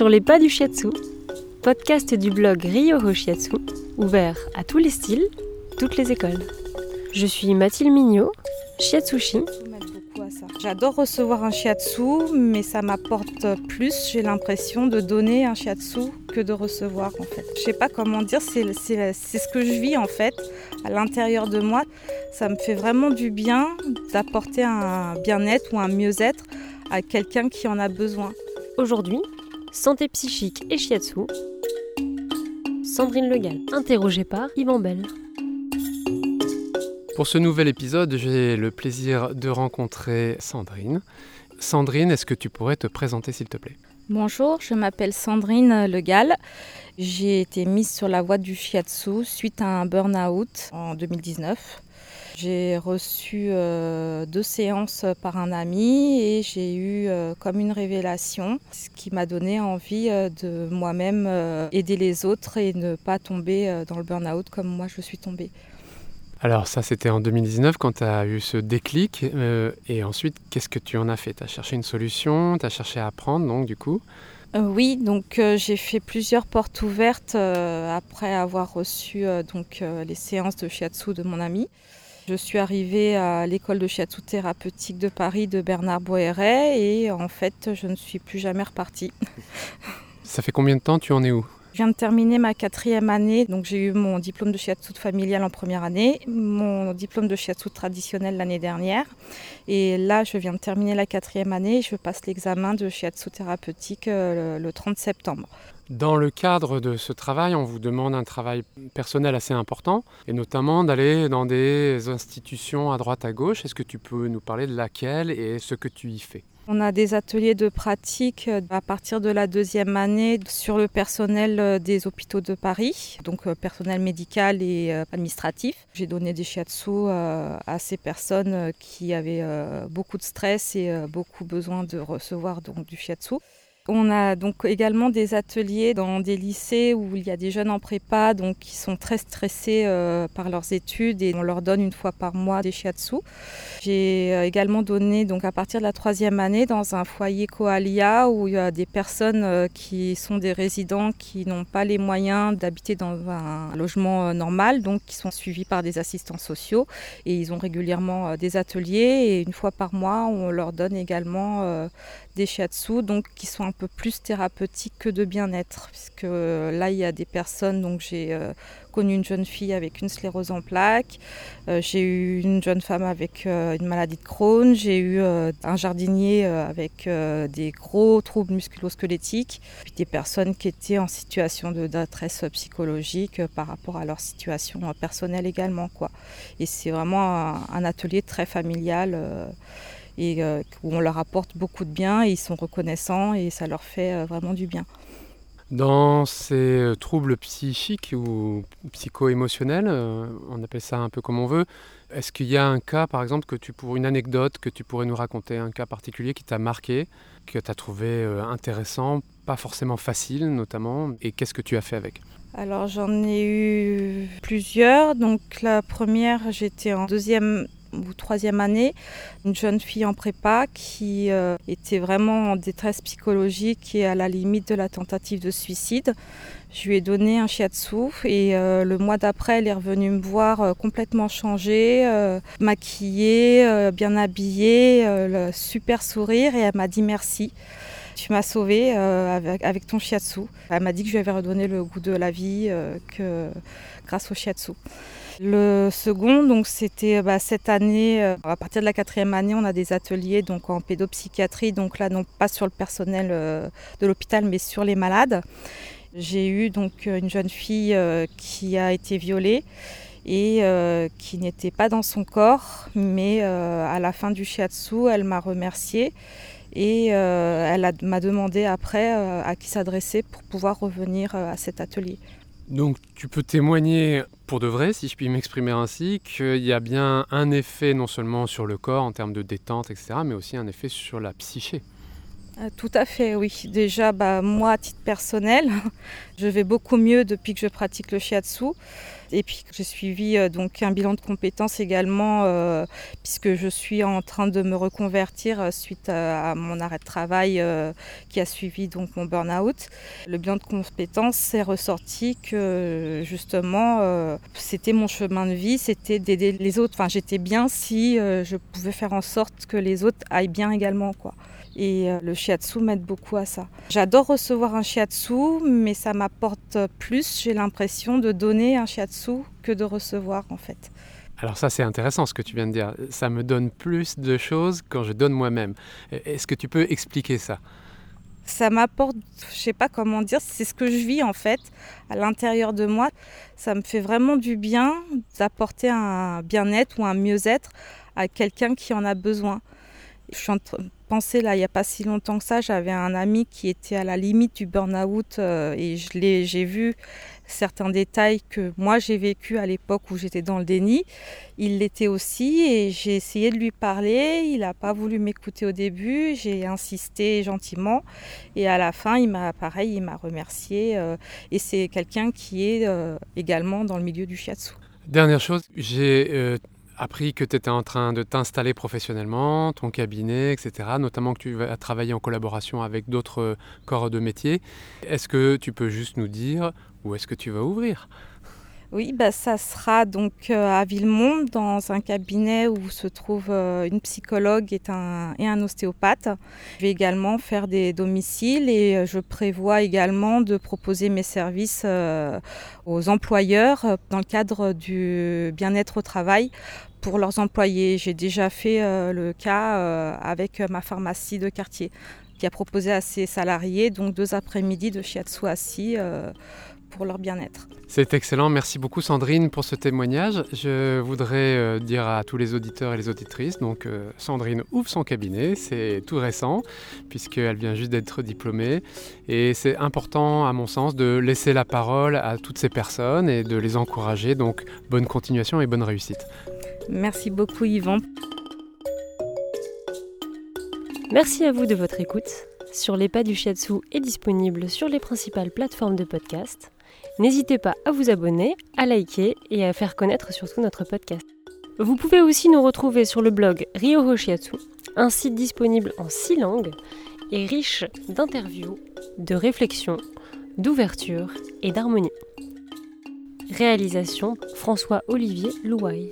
Sur les pas du shiatsu, podcast du blog Ryoho Shiatsu, ouvert à tous les styles, toutes les écoles. Je suis Mathilde Mignot, shiatsushi. J'adore recevoir un shiatsu, mais ça m'apporte plus, j'ai l'impression, de donner un shiatsu que de recevoir en fait. Je sais pas comment dire, c'est ce que je vis en fait à l'intérieur de moi. Ça me fait vraiment du bien d'apporter un bien-être ou un mieux-être à quelqu'un qui en a besoin. Aujourd'hui, santé psychique et shiatsu. Sandrine Legal, interrogée par Yvan Bell. Pour ce nouvel épisode, j'ai le plaisir de rencontrer Sandrine. Sandrine, est-ce que tu pourrais te présenter s'il te plaît? Bonjour, je m'appelle Sandrine Legal. J'ai été mise sur la voie du shiatsu suite à un burn-out en 2019. J'ai reçu euh, deux séances par un ami et j'ai eu euh, comme une révélation, ce qui m'a donné envie euh, de moi-même aider les autres et ne pas tomber dans le burn-out comme moi je suis tombée. Alors ça c'était en 2019 quand tu as eu ce déclic et ensuite qu'est-ce que tu en as fait? Tu as cherché une solution, tu as cherché à apprendre donc du coup? Oui, donc j'ai fait plusieurs portes ouvertes après avoir reçu donc les séances de shiatsu de mon ami. Je suis arrivée à l'école de shiatsu thérapeutique de Paris de Bernard Boéret et en fait, je ne suis plus jamais repartie. Ça fait combien de temps Tu en es où? Je viens de terminer ma quatrième année, donc j'ai eu mon diplôme de shiatsu familial en première année, mon diplôme de shiatsu traditionnel l'année dernière, et là je viens de terminer la quatrième année je passe l'examen de shiatsu thérapeutique euh, le 30 septembre. Dans le cadre de ce travail, on vous demande un travail personnel assez important, et notamment d'aller dans des institutions à droite à gauche. Est-ce que tu peux nous parler de laquelle et ce que tu y fais? On a des ateliers de pratique euh, à partir de la deuxième année sur le personnel euh, des hôpitaux de Paris, donc euh, personnel médical et administratif. J'ai donné des shiatsu à ces personnes qui avaient beaucoup de stress et beaucoup besoin de recevoir donc du shiatsu. On a donc également des ateliers dans des lycées où il y a des jeunes en prépa donc qui sont très stressés euh, par leurs études et on leur donne une fois par mois des shiatsu. J'ai euh, également donné donc à partir de la troisième année dans un foyer Koalia où il y a des personnes euh, qui sont des résidents qui n'ont pas les moyens d'habiter dans un logement normal donc qui sont suivis par des assistants sociaux et ils ont régulièrement des ateliers et une fois par mois on leur donne également des shiatsu donc qui sont un plus thérapeutiques que de bien-être puisque euh, là il y a des personnes donc j'ai euh, connu une jeune fille avec une sclérose en plaques, euh, j'ai eu une jeune femme avec une maladie de Crohn, j'ai eu un jardinier avec des gros troubles musculosquelettiques, puis des personnes qui étaient en situation de détresse psychologique par rapport à leur situation personnelle également quoi. Et c'est vraiment un, atelier très familial et euh, où on leur apporte beaucoup de bien et ils sont reconnaissants et ça leur fait euh, vraiment du bien. Dans ces euh, troubles psychiques ou psycho-émotionnels, on appelle ça un peu comme on veut, est-ce qu'il y a un cas, par exemple, que tu pour une anecdote que tu pourrais nous raconter, un cas particulier qui t'a marqué, que tu as trouvé intéressant, pas forcément facile notamment, et qu'est-ce que tu as fait avec? Alors j'en ai eu plusieurs. Donc la première, j'étais en deuxième ou troisième année, une jeune fille en prépa qui euh, était vraiment en détresse psychologique et à la limite de la tentative de suicide. Je lui ai donné un shiatsu et euh, le mois d'après, elle est revenue me voir euh, complètement changée, maquillée, bien habillée, le super sourire et elle m'a dit merci. Tu m'as sauvée avec, avec, ton shiatsu. Elle m'a dit que je lui avais redonné le goût de la vie grâce au shiatsu. Le second, donc c'était bah, cette année, euh, à partir de la quatrième année, on a des ateliers donc en pédopsychiatrie, donc là non pas sur le personnel euh, de l'hôpital, mais sur les malades. J'ai eu donc une jeune fille euh, qui a été violée et qui n'était pas dans son corps, mais à la fin du shiatsu, elle m'a remerciée et elle m'a demandé après à qui s'adresser pour pouvoir revenir à cet atelier. Donc tu peux témoigner pour de vrai, si je puis m'exprimer ainsi, qu'il y a bien un effet non seulement sur le corps en termes de détente, etc., mais aussi un effet sur la psyché. Euh, tout à fait, oui. Déjà, bah, moi, à titre personnel, je vais beaucoup mieux depuis que je pratique le shiatsu. Et puis j'ai suivi euh, donc un bilan de compétences également, euh, puisque je suis en train de me reconvertir suite à, mon arrêt de travail qui a suivi donc mon burn-out. Le bilan de compétences s'est ressorti que justement c'était mon chemin de vie, c'était d'aider les autres. Enfin, j'étais bien si je pouvais faire en sorte que les autres aillent bien également, quoi. Et le shiatsu m'aide beaucoup à ça. J'adore recevoir un shiatsu, mais ça m'apporte plus, j'ai l'impression, de donner un shiatsu que de recevoir en fait. Alors ça c'est intéressant ce que tu viens de dire. Ça me donne plus de choses quand je donne moi-même. Est-ce que tu peux expliquer ça? Ça m'apporte, je sais pas comment dire, c'est ce que je vis en fait à l'intérieur de moi. Ça me fait vraiment du bien d'apporter un bien-être ou un mieux-être à quelqu'un qui en a besoin. Je suis en penser là, il n'y a pas si longtemps que ça, j'avais un ami qui était à la limite du burn-out euh, et j'ai vu certains détails que moi j'ai vécu à l'époque où j'étais dans le déni. Il l'était aussi et j'ai essayé de lui parler. Il n'a pas voulu m'écouter au début. J'ai insisté gentiment et à la fin, il m'a pareil, il m'a remercié. Euh, et c'est quelqu'un qui est euh, également dans le milieu du shiatsu. Dernière chose, j'ai appris que tu étais en train de t'installer professionnellement, ton cabinet, etc. Notamment que tu vas travailler en collaboration avec d'autres corps de métier. Est-ce que tu peux juste nous dire où est-ce que tu vas ouvrir? Oui, bah, ça sera donc euh, à Villemonde, dans un cabinet où se trouve euh, une psychologue et un, ostéopathe. Je vais également faire des domiciles et euh, je prévois également de proposer mes services aux employeurs dans le cadre du bien-être au travail pour leurs employés. J'ai déjà fait le cas avec ma pharmacie de quartier qui a proposé à ses salariés donc deux après-midi de shiatsu assis pour leur bien-être. C'est excellent, merci beaucoup Sandrine pour ce témoignage. Je voudrais euh, dire à tous les auditeurs et les auditrices, donc euh, Sandrine ouvre son cabinet, c'est tout récent puisqu'elle vient juste d'être diplômée et c'est important à mon sens de laisser la parole à toutes ces personnes et de les encourager, donc bonne continuation et bonne réussite. Merci beaucoup Yvan. Merci à vous de votre écoute. Sur les pas du shiatsu est disponible sur les principales plateformes de podcast. N'hésitez pas à vous abonner, à liker et à faire connaître surtout notre podcast. Vous pouvez aussi nous retrouver sur le blog Ryoho Shiatsu, un site disponible en six langues et riche d'interviews, de réflexions, d'ouverture et d'harmonie. Réalisation François-Olivier Louaille.